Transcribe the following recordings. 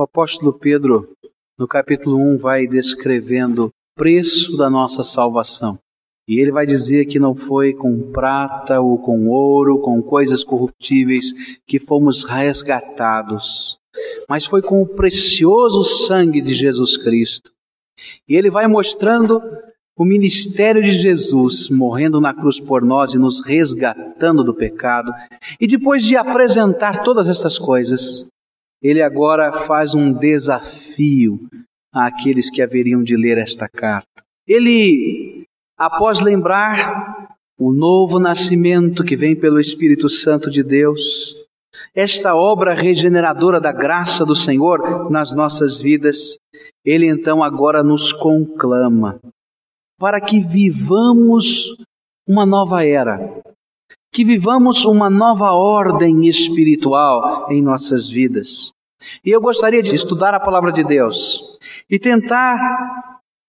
O apóstolo Pedro, no capítulo 1, vai descrevendo o preço da nossa salvação. E ele vai dizer que não foi com prata ou com ouro, com coisas corruptíveis que fomos resgatados, mas foi com o precioso sangue de Jesus Cristo. E ele vai mostrando o ministério de Jesus morrendo na cruz por nós e nos resgatando do pecado. E depois de apresentar todas essas coisas, ele agora faz um desafio àqueles que haveriam de ler esta carta. Ele, após lembrar o novo nascimento que vem pelo Espírito Santo de Deus, esta obra regeneradora da graça do Senhor nas nossas vidas, ele então agora nos conclama para que vivamos uma nova era, que vivamos uma nova ordem espiritual em nossas vidas. E eu gostaria de estudar a palavra de Deus e tentar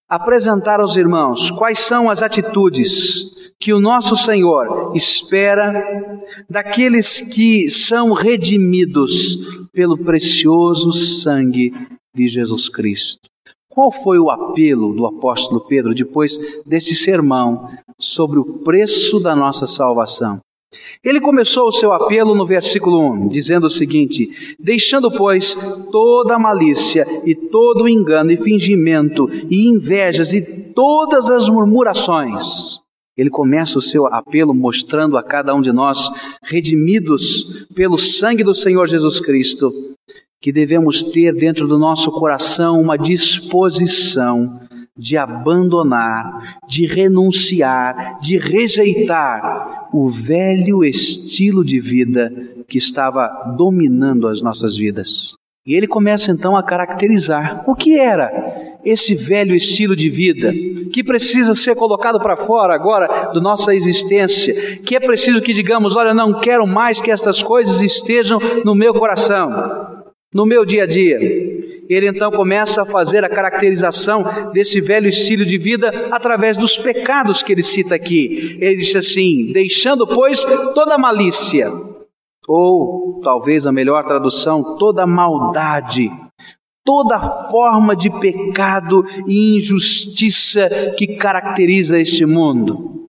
apresentar aos irmãos quais são as atitudes que o nosso Senhor espera daqueles que são redimidos pelo precioso sangue de Jesus Cristo. Qual foi o apelo do apóstolo Pedro depois desse sermão sobre o preço da nossa salvação? Ele começou o seu apelo no versículo 1, dizendo o seguinte: Deixando, pois, toda malícia e todo engano e fingimento e invejas e todas as murmurações. Ele começa o seu apelo mostrando a cada um de nós, redimidos pelo sangue do Senhor Jesus Cristo, que devemos ter dentro do nosso coração uma disposição de abandonar, de renunciar, de rejeitar o velho estilo de vida que estava dominando as nossas vidas. E ele começa então a caracterizar o que era esse velho estilo de vida que precisa ser colocado para fora agora da nossa existência, que é preciso que digamos, olha, não quero mais que estas coisas estejam no meu coração, no meu dia a dia ele então começa a fazer a caracterização desse velho estilo de vida através dos pecados que ele cita aqui. Ele diz assim: deixando, pois, toda malícia, ou talvez a melhor tradução, toda maldade, toda forma de pecado e injustiça que caracteriza este mundo.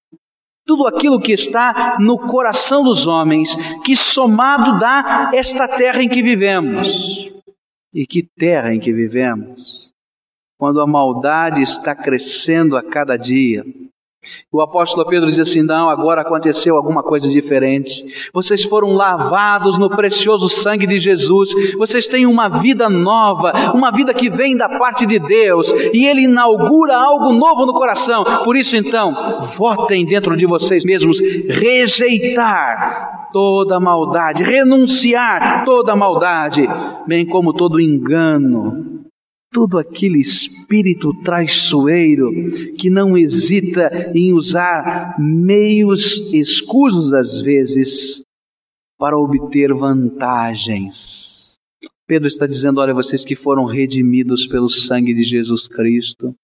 Tudo aquilo que está no coração dos homens, que somado dá esta terra em que vivemos. E que terra em que vivemos, quando a maldade está crescendo a cada dia. O apóstolo Pedro diz assim: não, agora aconteceu alguma coisa diferente. Vocês foram lavados no precioso sangue de Jesus. Vocês têm uma vida nova, uma vida que vem da parte de Deus. E Ele inaugura algo novo no coração. Por isso, então, votem dentro de vocês mesmos rejeitar toda maldade, renunciar toda maldade, bem como todo engano, todo aquele espírito traiçoeiro que não hesita em usar meios escusos às vezes para obter vantagens. Pedro está dizendo: olha, vocês que foram redimidos pelo sangue de Jesus Cristo,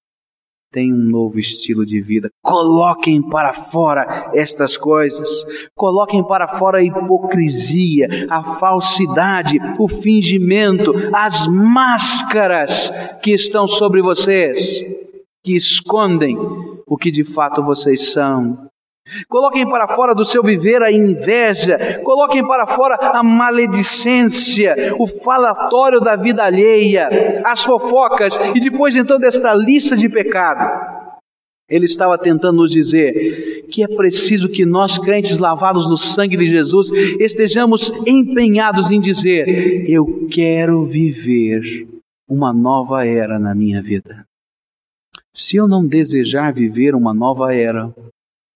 tem um novo estilo de vida. Coloquem para fora estas coisas. Coloquem para fora a hipocrisia, a falsidade, o fingimento, as máscaras que estão sobre vocês, que escondem o que de fato vocês são. Coloquem para fora do seu viver a inveja, coloquem para fora a maledicência, o falatório da vida alheia, as fofocas, e depois então desta lista de pecado, ele estava tentando nos dizer que é preciso que nós, crentes lavados no sangue de Jesus, estejamos empenhados em dizer: Eu quero viver uma nova era na minha vida. Se eu não desejar viver uma nova era,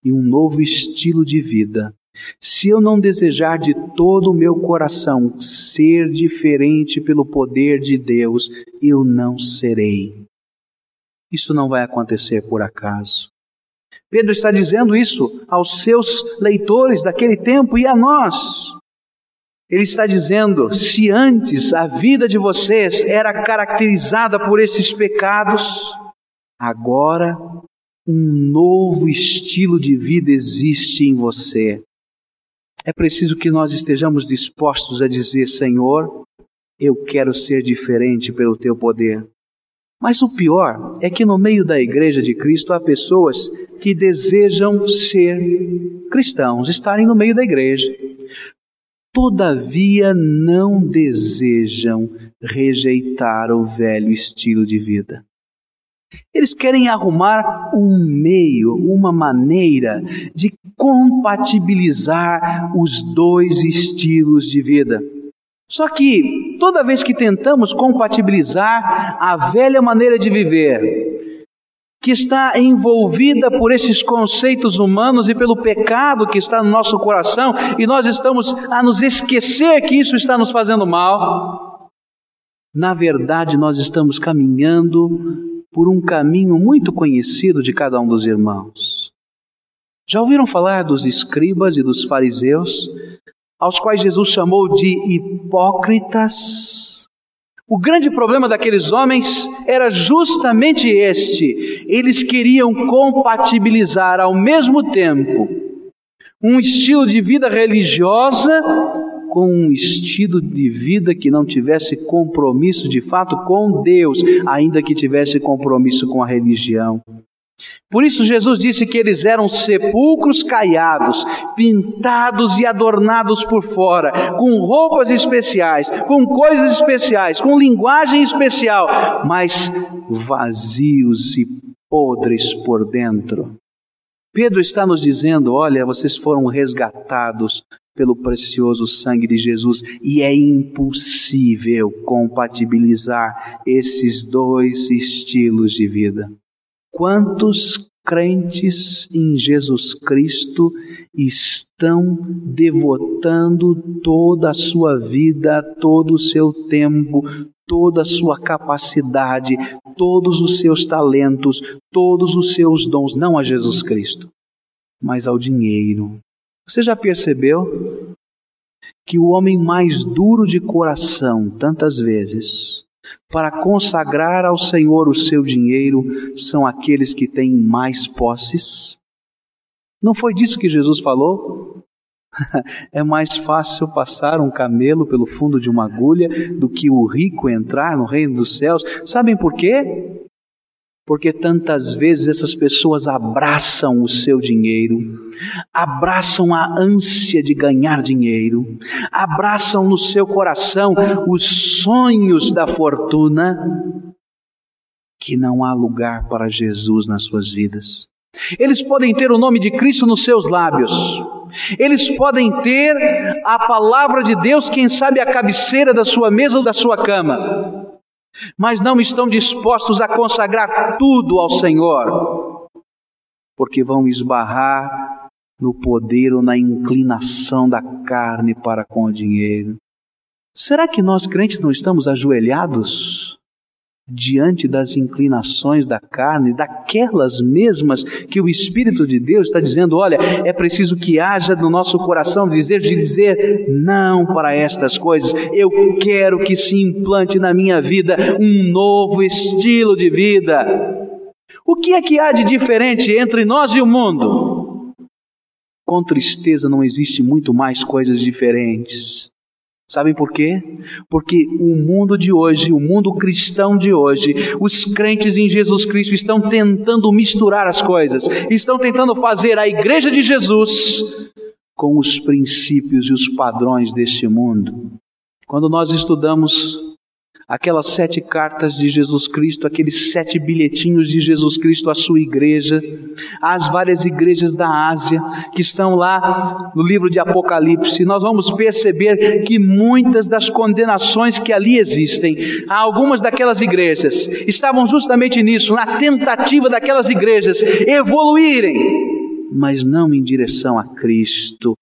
e um novo estilo de vida. Se eu não desejar de todo o meu coração ser diferente pelo poder de Deus, eu não serei. Isso não vai acontecer por acaso. Pedro está dizendo isso aos seus leitores daquele tempo e a nós. Ele está dizendo: se antes a vida de vocês era caracterizada por esses pecados, agora um novo estilo de vida existe em você. É preciso que nós estejamos dispostos a dizer: Senhor, Eu quero ser diferente pelo teu poder. Mas o pior é que no meio da igreja de Cristo há pessoas que desejam ser cristãos, estarem no meio da igreja. Todavia não desejam rejeitar o velho estilo de vida. Eles querem arrumar um meio, uma maneira de compatibilizar os dois estilos de vida. Só que toda vez que tentamos compatibilizar a velha maneira de viver, que está envolvida por esses conceitos humanos e pelo pecado que está no nosso coração, e nós estamos a nos esquecer que isso está nos fazendo mal, na verdade nós estamos caminhando por um caminho muito conhecido de cada um dos irmãos. Já ouviram falar dos escribas e dos fariseus aos quais Jesus chamou de hipócritas. O grande problema daqueles homens era justamente este: eles queriam compatibilizar ao mesmo tempo um estilo de vida religiosa com um estilo de vida que não tivesse compromisso de fato com Deus, ainda que tivesse compromisso com a religião. Por isso Jesus disse que eles eram sepulcros caiados, pintados e adornados por fora, com roupas especiais, com coisas especiais, com linguagem especial, mas vazios e podres por dentro. Pedro está nos dizendo: olha, vocês foram resgatados pelo precioso sangue de Jesus e é impossível compatibilizar esses dois estilos de vida. Quantos crentes em Jesus Cristo estão devotando toda a sua vida, todo o seu tempo, toda a sua capacidade, todos os seus talentos, todos os seus dons, não a Jesus Cristo, mas ao dinheiro. Você já percebeu que o homem mais duro de coração, tantas vezes, para consagrar ao Senhor o seu dinheiro são aqueles que têm mais posses? Não foi disso que Jesus falou? é mais fácil passar um camelo pelo fundo de uma agulha do que o rico entrar no reino dos céus. Sabem por quê? Porque tantas vezes essas pessoas abraçam o seu dinheiro, abraçam a ânsia de ganhar dinheiro, abraçam no seu coração os sonhos da fortuna, que não há lugar para Jesus nas suas vidas. Eles podem ter o nome de Cristo nos seus lábios, eles podem ter a palavra de Deus, quem sabe a cabeceira da sua mesa ou da sua cama, mas não estão dispostos a consagrar tudo ao Senhor, porque vão esbarrar no poder ou na inclinação da carne para com o dinheiro. Será que nós crentes não estamos ajoelhados diante das inclinações da carne, daquelas mesmas que o Espírito de Deus está dizendo: olha, é preciso que haja no nosso coração desejo de dizer não para estas coisas. Eu quero que se implante na minha vida um novo estilo de vida. O que é que há de diferente entre nós e o mundo? Com tristeza não existe muito mais coisas diferentes. Sabem por quê? Porque o mundo de hoje, o mundo cristão de hoje, os crentes em Jesus Cristo estão tentando misturar as coisas, estão tentando fazer a igreja de Jesus com os princípios e os padrões deste mundo. Quando nós estudamos aquelas sete cartas de Jesus Cristo, aqueles sete bilhetinhos de Jesus Cristo à sua igreja, às várias igrejas da Ásia que estão lá no livro de Apocalipse, nós vamos perceber que muitas das condenações que ali existem, algumas daquelas igrejas, estavam justamente nisso, na tentativa daquelas igrejas evoluírem mas não em direção a Cristo,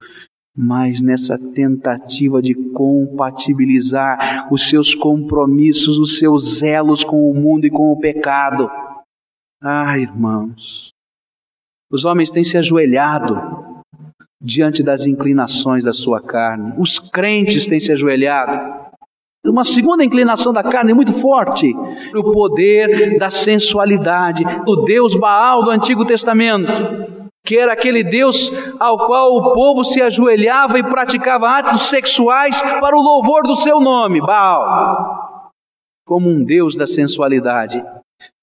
mas nessa tentativa de compatibilizar os seus compromissos, os seus zelos com o mundo e com o pecado. Ah, irmãos, os homens têm se ajoelhado diante das inclinações da sua carne, os crentes têm se ajoelhado. Uma segunda inclinação da carne muito forte, o poder da sensualidade, do Deus Baal do Antigo Testamento que era aquele Deus ao qual o povo se ajoelhava e praticava atos sexuais para o louvor do seu nome, Baal, como um Deus da sensualidade.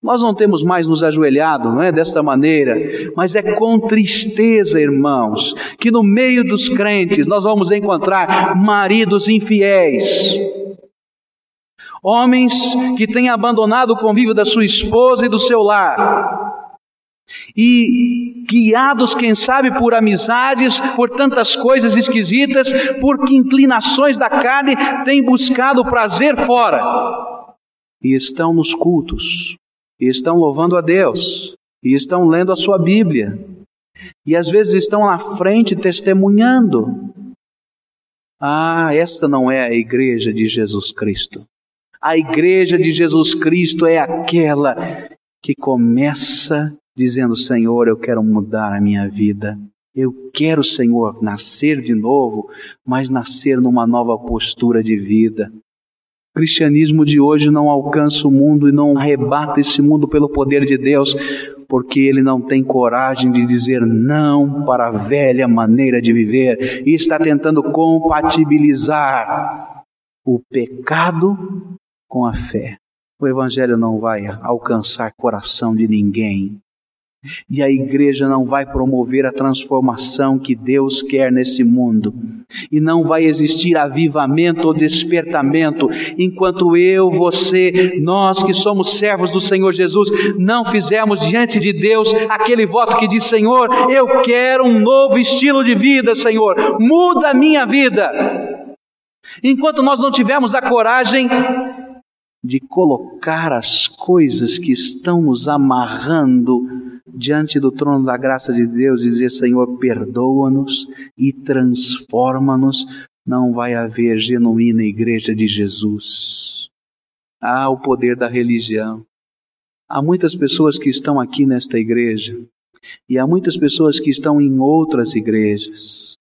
Nós não temos mais nos ajoelhado, não é dessa maneira, mas é com tristeza, irmãos, que no meio dos crentes nós vamos encontrar maridos infiéis, homens que têm abandonado o convívio da sua esposa e do seu lar, e guiados, quem sabe, por amizades, por tantas coisas esquisitas, por inclinações da carne, têm buscado prazer fora. E estão nos cultos, e estão louvando a Deus, e estão lendo a sua Bíblia, e às vezes estão na frente testemunhando. Ah, esta não é a igreja de Jesus Cristo. A igreja de Jesus Cristo é aquela que começa dizendo: Senhor, eu quero mudar a minha vida. Eu quero, Senhor, nascer de novo, mas nascer numa nova postura de vida. O cristianismo de hoje não alcança o mundo e não arrebata esse mundo pelo poder de Deus, porque ele não tem coragem de dizer não para a velha maneira de viver e está tentando compatibilizar o pecado com a fé. O Evangelho não vai alcançar coração de ninguém e a igreja não vai promover a transformação que Deus quer nesse mundo. E não vai existir avivamento ou despertamento enquanto eu, você, nós que somos servos do Senhor Jesus, não fizermos diante de Deus aquele voto que diz: Senhor, eu quero um novo estilo de vida, Senhor, muda a minha vida. Enquanto nós não tivermos a coragem de colocar as coisas que estão nos amarrando diante do trono da graça de Deus e dizer: Senhor, perdoa-nos e transforma-nos, não vai haver genuína igreja de Jesus. Há o poder da religião. Há muitas pessoas que estão aqui nesta igreja e há muitas pessoas que estão em outras igrejas.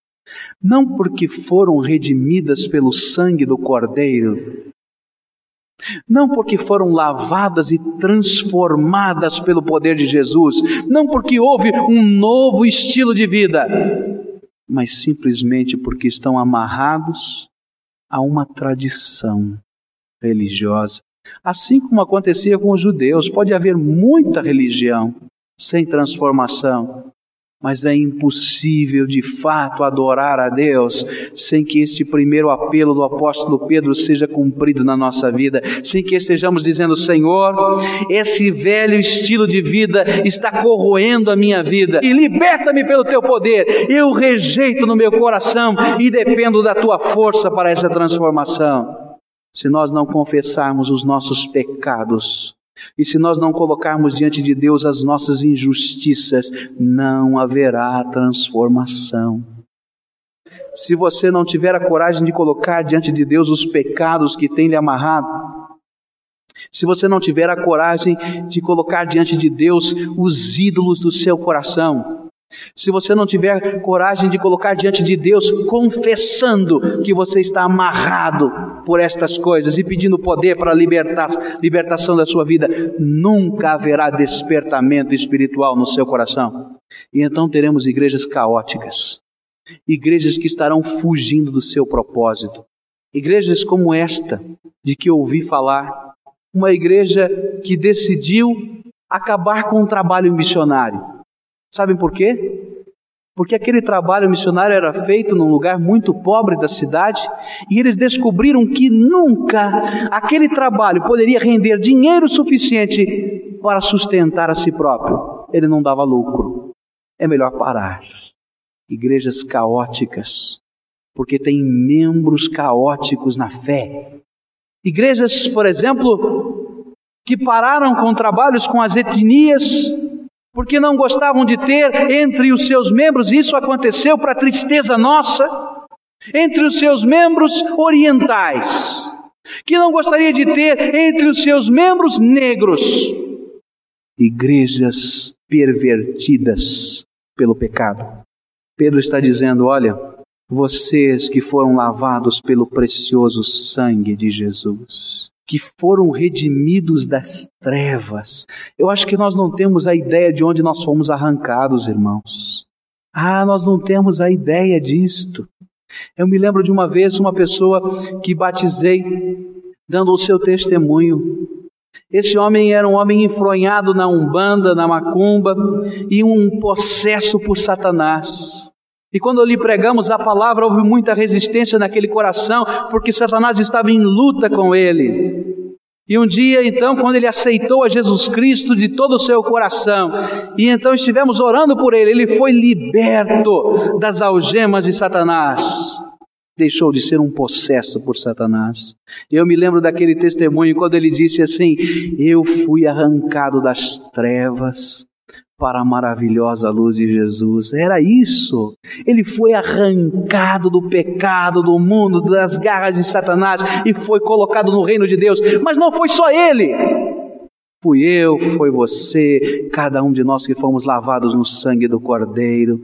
Não porque foram redimidas pelo sangue do Cordeiro, não porque foram lavadas e transformadas pelo poder de Jesus, não porque houve um novo estilo de vida, mas simplesmente porque estão amarrados a uma tradição religiosa. Assim como acontecia com os judeus, pode haver muita religião sem transformação, mas é impossível de fato adorar a Deus sem que este primeiro apelo do apóstolo Pedro seja cumprido na nossa vida, sem que estejamos dizendo: Senhor, esse velho estilo de vida está corroendo a minha vida e liberta-me pelo teu poder. Eu rejeito no meu coração e dependo da tua força para essa transformação. Se nós não confessarmos os nossos pecados, e se nós não colocarmos diante de Deus as nossas injustiças, não haverá transformação. Se você não tiver a coragem de colocar diante de Deus os pecados que tem lhe amarrado, se você não tiver a coragem de colocar diante de Deus os ídolos do seu coração, se você não tiver coragem de colocar diante de Deus, confessando que você está amarrado por estas coisas e pedindo poder para libertar, libertação da sua vida, nunca haverá despertamento espiritual no seu coração. E então teremos igrejas caóticas, igrejas que estarão fugindo do seu propósito, igrejas como esta, de que ouvi falar, uma igreja que decidiu acabar com o trabalho missionário Sabem por quê? Porque aquele trabalho missionário era feito num lugar muito pobre da cidade e eles descobriram que nunca aquele trabalho poderia render dinheiro suficiente para sustentar a si próprio. Ele não dava lucro. É melhor parar. Igrejas caóticas, porque tem membros caóticos na fé. Igrejas, por exemplo, que pararam com trabalhos com as etnias porque não gostavam de ter entre os seus membros, isso aconteceu para tristeza nossa, entre os seus membros orientais, que não gostaria de ter entre os seus membros negros, igrejas pervertidas pelo pecado. Pedro está dizendo: olha, vocês que foram lavados pelo precioso sangue de Jesus, que foram redimidos das trevas. Eu acho que nós não temos a ideia de onde nós fomos arrancados, irmãos. Ah, nós não temos a ideia disto. Eu me lembro de uma vez uma pessoa que batizei, dando o seu testemunho. Esse homem era um homem enfronhado na umbanda, na macumba e um possesso por Satanás. E quando lhe pregamos a palavra, houve muita resistência naquele coração, porque Satanás estava em luta com ele. E um dia, então, quando ele aceitou a Jesus Cristo de todo o seu coração, e então estivemos orando por ele, ele foi liberto das algemas de Satanás. Deixou de ser um possesso por Satanás. Eu me lembro daquele testemunho quando ele disse assim: Eu fui arrancado das trevas para a maravilhosa luz de Jesus. Era isso. Ele foi arrancado do pecado, do mundo, das garras de Satanás e foi colocado no reino de Deus. Mas não foi só ele. Fui eu, foi você, cada um de nós que fomos lavados no sangue do Cordeiro.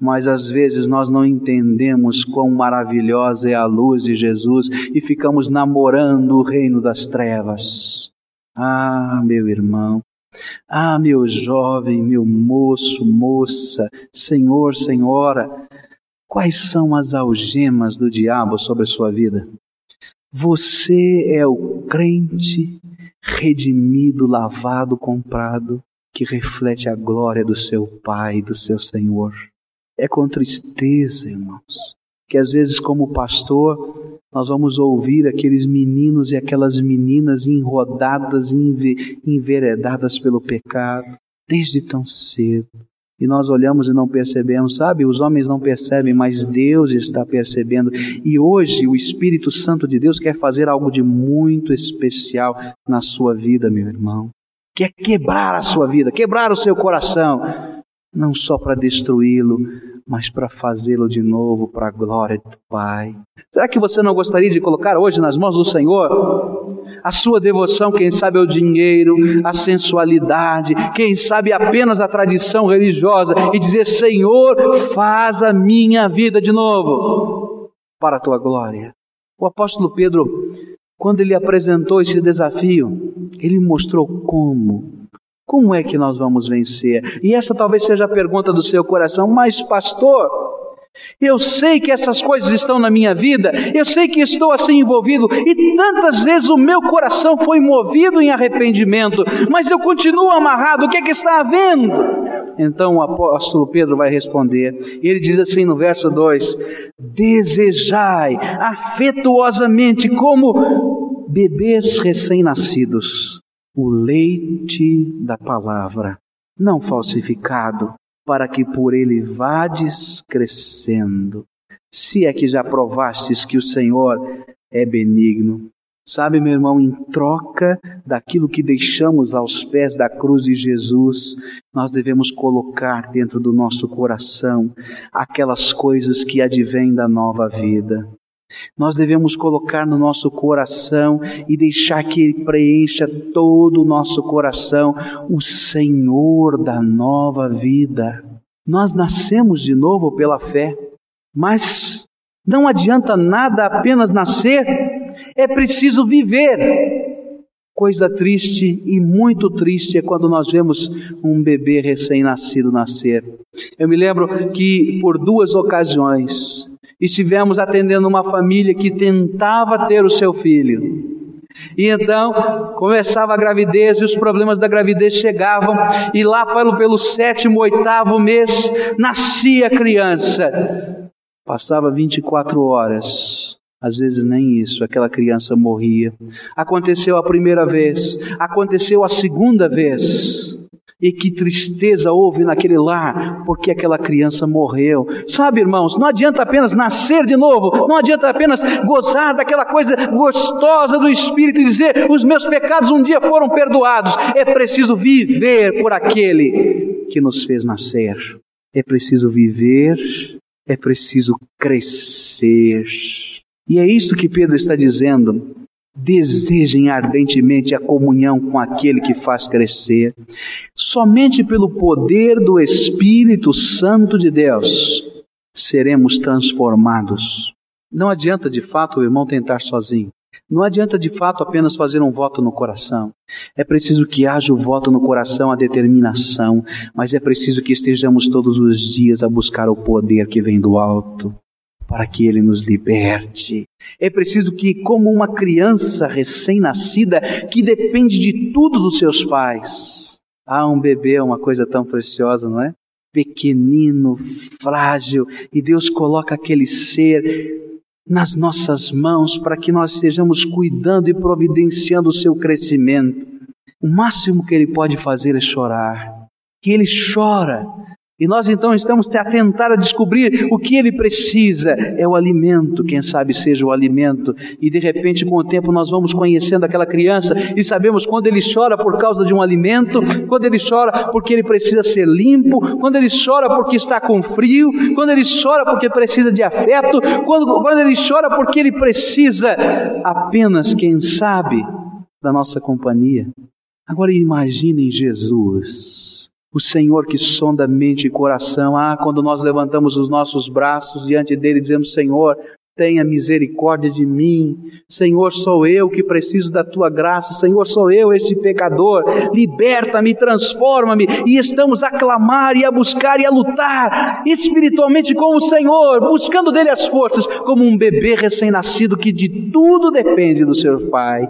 Mas às vezes nós não entendemos quão maravilhosa é a luz de Jesus e ficamos namorando o reino das trevas. Ah, meu irmão, ah, meu jovem, meu moço, moça, senhor, senhora, quais são as algemas do diabo sobre a sua vida? Você é o crente redimido, lavado, comprado, que reflete a glória do seu Pai, do seu Senhor. É com tristeza, irmãos, que às vezes, como pastor, nós vamos ouvir aqueles meninos e aquelas meninas enrodadas, enveredadas pelo pecado, desde tão cedo. E nós olhamos e não percebemos, sabe? Os homens não percebem, mas Deus está percebendo. E hoje o Espírito Santo de Deus quer fazer algo de muito especial na sua vida, meu irmão. Quer quebrar a sua vida, quebrar o seu coração, não só para destruí-lo, mas para fazê-lo de novo para a glória do Pai. Será que você não gostaria de colocar hoje nas mãos do Senhor a sua devoção, quem sabe ao dinheiro, a sensualidade, quem sabe apenas a tradição religiosa e dizer: Senhor, faz a minha vida de novo para a tua glória? O apóstolo Pedro, quando ele apresentou esse desafio, ele mostrou como como é que nós vamos vencer? E essa talvez seja a pergunta do seu coração, mas pastor, eu sei que essas coisas estão na minha vida, eu sei que estou assim envolvido, e tantas vezes o meu coração foi movido em arrependimento, mas eu continuo amarrado, o que é que está havendo? Então o apóstolo Pedro vai responder, ele diz assim no verso 2: Desejai afetuosamente, como bebês recém-nascidos, o leite da palavra, não falsificado, para que por ele vades crescendo. Se é que já provastes que o Senhor é benigno. Sabe, meu irmão, em troca daquilo que deixamos aos pés da cruz de Jesus, nós devemos colocar dentro do nosso coração aquelas coisas que advêm da nova vida. Nós devemos colocar no nosso coração e deixar que Ele preencha todo o nosso coração o Senhor da nova vida. Nós nascemos de novo pela fé, mas não adianta nada apenas nascer, é preciso viver. Coisa triste e muito triste é quando nós vemos um bebê recém-nascido nascer. Eu me lembro que por duas ocasiões estivemos atendendo uma família que tentava ter o seu filho. E então começava a gravidez e os problemas da gravidez chegavam, e lá pelo, pelo sétimo, oitavo mês nascia a criança. Passava 24 horas, às vezes nem isso, aquela criança morria. Aconteceu a primeira vez, aconteceu a segunda vez. E que tristeza houve naquele lar, porque aquela criança morreu. Sabe, irmãos, não adianta apenas nascer de novo, não adianta apenas gozar daquela coisa gostosa do Espírito e dizer: os meus pecados um dia foram perdoados. É preciso viver por aquele que nos fez nascer. É preciso viver, é preciso crescer. E é isto que Pedro está dizendo desejem ardentemente a comunhão com aquele que faz crescer. Somente pelo poder do Espírito Santo de Deus seremos transformados. Não adianta de fato o irmão tentar sozinho. Não adianta de fato apenas fazer um voto no coração. É preciso que haja o voto no coração, a determinação, mas é preciso que estejamos todos os dias a buscar o poder que vem do alto, para que ele nos liberte. É preciso que, como uma criança recém-nascida que depende de tudo dos seus pais, ah, um bebê é uma coisa tão preciosa, não é? Pequenino, frágil, e Deus coloca aquele ser nas nossas mãos para que nós estejamos cuidando e providenciando o seu crescimento. O máximo que ele pode fazer é chorar. Que ele chora e nós então estamos a tentar descobrir o que ele precisa. É o alimento, quem sabe seja o alimento. E de repente, com o tempo, nós vamos conhecendo aquela criança e sabemos quando ele chora por causa de um alimento, quando ele chora porque ele precisa ser limpo, quando ele chora porque está com frio, quando ele chora porque precisa de afeto, quando, quando ele chora porque ele precisa apenas, quem sabe, da nossa companhia. Agora imaginem Jesus o Senhor que sonda mente e coração. Ah, quando nós levantamos os nossos braços diante dele, dizemos: Senhor, tenha misericórdia de mim. Senhor, sou eu que preciso da tua graça. Senhor, sou eu este pecador. Liberta-me, transforma-me. E estamos a clamar e a buscar e a lutar espiritualmente com o Senhor, buscando dele as forças, como um bebê recém-nascido que de tudo depende do seu pai,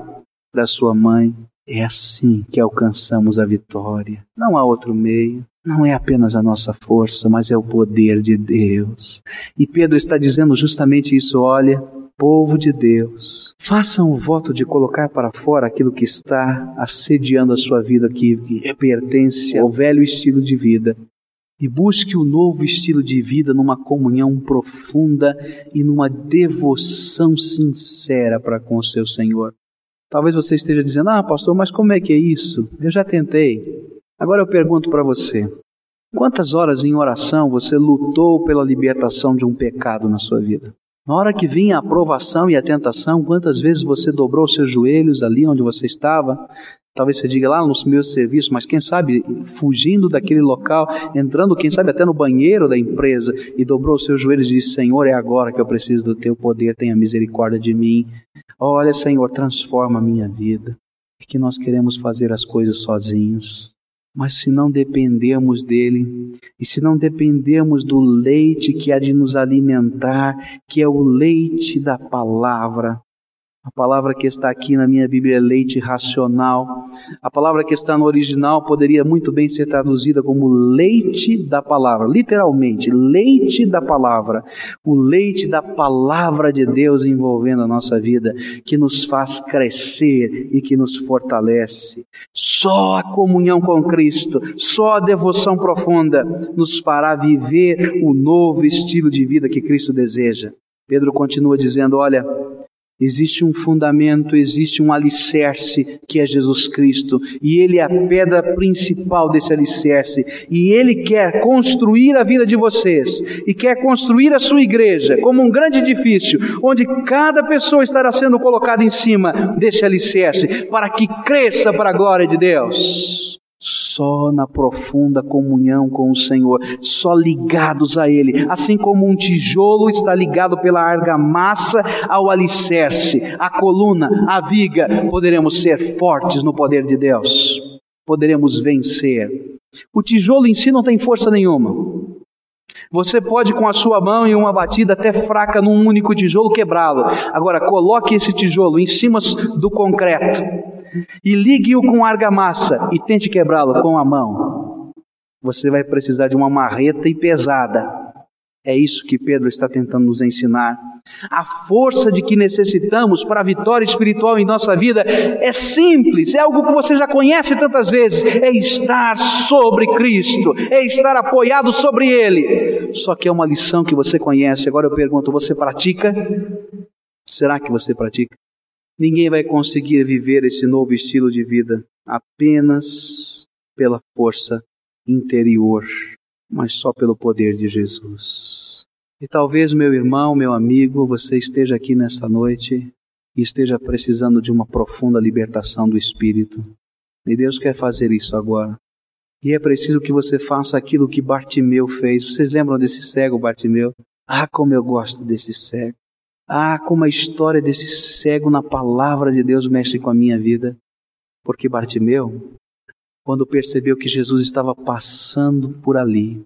da sua mãe. É assim que alcançamos a vitória. Não há outro meio. Não é apenas a nossa força, mas é o poder de Deus. E Pedro está dizendo justamente isso: olha, povo de Deus, façam o voto de colocar para fora aquilo que está assediando a sua vida, que pertence ao velho estilo de vida. E busque o novo estilo de vida numa comunhão profunda e numa devoção sincera para com o seu Senhor. Talvez você esteja dizendo: Ah, pastor, mas como é que é isso? Eu já tentei. Agora eu pergunto para você: quantas horas em oração você lutou pela libertação de um pecado na sua vida? Na hora que vinha a aprovação e a tentação, quantas vezes você dobrou seus joelhos ali onde você estava? Talvez você diga lá nos meus serviços, mas quem sabe fugindo daquele local, entrando, quem sabe até no banheiro da empresa e dobrou seus joelhos e disse: Senhor, é agora que eu preciso do teu poder, tenha misericórdia de mim. Olha, Senhor, transforma a minha vida. É que nós queremos fazer as coisas sozinhos. Mas se não dependermos dele, e se não dependermos do leite que há de nos alimentar, que é o leite da palavra, a palavra que está aqui na minha Bíblia é leite racional. A palavra que está no original poderia muito bem ser traduzida como leite da palavra, literalmente, leite da palavra. O leite da palavra de Deus envolvendo a nossa vida, que nos faz crescer e que nos fortalece. Só a comunhão com Cristo, só a devoção profunda nos fará viver o novo estilo de vida que Cristo deseja. Pedro continua dizendo: Olha, Existe um fundamento, existe um alicerce que é Jesus Cristo, e Ele é a pedra principal desse alicerce, e Ele quer construir a vida de vocês, e quer construir a sua igreja como um grande edifício, onde cada pessoa estará sendo colocada em cima desse alicerce, para que cresça para a glória de Deus. Só na profunda comunhão com o Senhor, só ligados a Ele, assim como um tijolo está ligado pela argamassa ao alicerce, a coluna, a viga, poderemos ser fortes no poder de Deus, poderemos vencer. O tijolo em si não tem força nenhuma. Você pode, com a sua mão e uma batida até fraca num único tijolo, quebrá-lo. Agora, coloque esse tijolo em cima do concreto e ligue-o com argamassa e tente quebrá-lo com a mão. Você vai precisar de uma marreta e pesada. É isso que Pedro está tentando nos ensinar. A força de que necessitamos para a vitória espiritual em nossa vida é simples, é algo que você já conhece tantas vezes: é estar sobre Cristo, é estar apoiado sobre Ele. Só que é uma lição que você conhece. Agora eu pergunto: você pratica? Será que você pratica? Ninguém vai conseguir viver esse novo estilo de vida apenas pela força interior, mas só pelo poder de Jesus. E talvez, meu irmão, meu amigo, você esteja aqui nessa noite e esteja precisando de uma profunda libertação do espírito. E Deus quer fazer isso agora. E é preciso que você faça aquilo que Bartimeu fez. Vocês lembram desse cego Bartimeu? Ah, como eu gosto desse cego. Ah, como a história desse cego na palavra de Deus mexe com a minha vida. Porque Bartimeu, quando percebeu que Jesus estava passando por ali,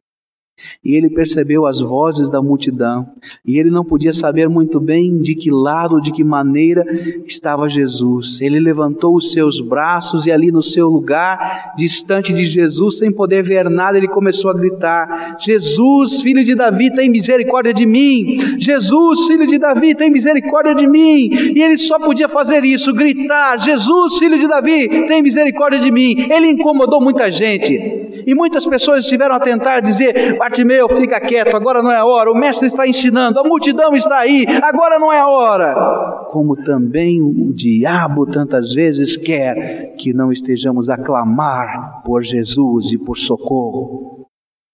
e ele percebeu as vozes da multidão, e ele não podia saber muito bem de que lado, de que maneira estava Jesus. Ele levantou os seus braços e ali no seu lugar, distante de Jesus, sem poder ver nada, ele começou a gritar: Jesus, filho de Davi, tem misericórdia de mim! Jesus, filho de Davi, tem misericórdia de mim! E ele só podia fazer isso, gritar: Jesus, filho de Davi, tem misericórdia de mim! Ele incomodou muita gente. E muitas pessoas estiveram a tentar dizer: Bartimeu, fica quieto, agora não é a hora, o mestre está ensinando, a multidão está aí, agora não é a hora. Como também o diabo tantas vezes quer que não estejamos a clamar por Jesus e por socorro.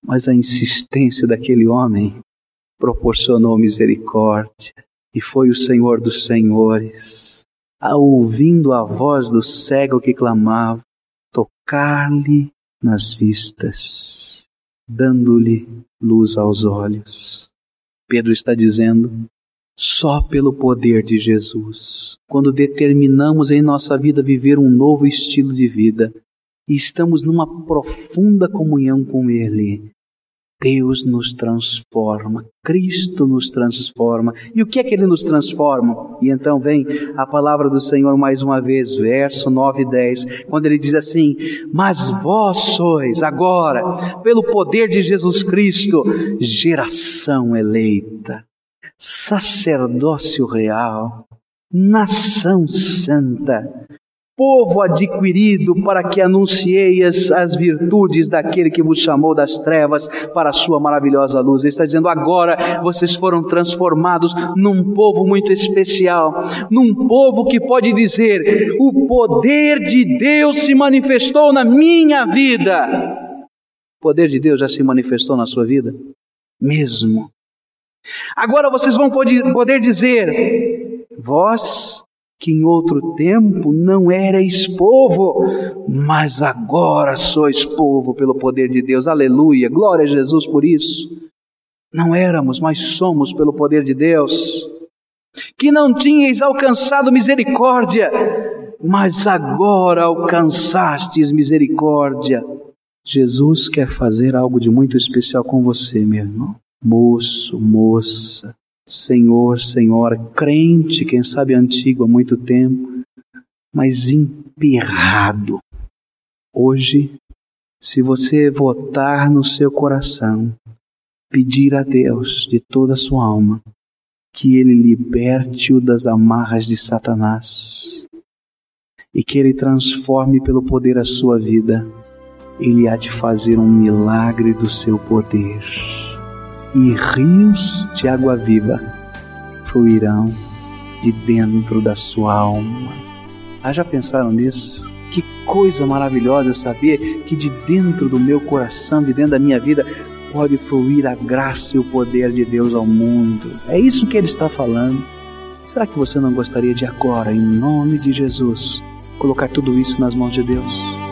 Mas a insistência daquele homem proporcionou misericórdia e foi o Senhor dos Senhores, ouvindo a voz do cego que clamava, tocar-lhe nas vistas, dando-lhe luz aos olhos. Pedro está dizendo: só pelo poder de Jesus, quando determinamos em nossa vida viver um novo estilo de vida e estamos numa profunda comunhão com Ele, Deus nos transforma, Cristo nos transforma. E o que é que Ele nos transforma? E então vem a palavra do Senhor mais uma vez, verso 9 e 10, quando Ele diz assim: Mas vós sois agora, pelo poder de Jesus Cristo, geração eleita, sacerdócio real, nação santa, povo adquirido para que anuncieis as virtudes daquele que vos chamou das trevas para a sua maravilhosa luz. Ele está dizendo agora vocês foram transformados num povo muito especial, num povo que pode dizer: o poder de Deus se manifestou na minha vida. O poder de Deus já se manifestou na sua vida? Mesmo. Agora vocês vão poder dizer: vós que em outro tempo não erais povo, mas agora sois povo pelo poder de Deus. Aleluia. Glória a Jesus por isso. Não éramos, mas somos pelo poder de Deus. Que não tinhais alcançado misericórdia, mas agora alcançastes misericórdia. Jesus quer fazer algo de muito especial com você, meu irmão. Moço, moça, Senhor, Senhora, crente, quem sabe antigo há muito tempo, mas emperrado. Hoje, se você votar no seu coração, pedir a Deus de toda a sua alma que Ele liberte-o das amarras de Satanás e que Ele transforme pelo poder a sua vida, Ele há de fazer um milagre do seu poder e rios de água viva fluirão de dentro da sua alma. Ah, já pensaram nisso? Que coisa maravilhosa saber que de dentro do meu coração, de dentro da minha vida, pode fluir a graça e o poder de Deus ao mundo. É isso que ele está falando. Será que você não gostaria de agora, em nome de Jesus, colocar tudo isso nas mãos de Deus?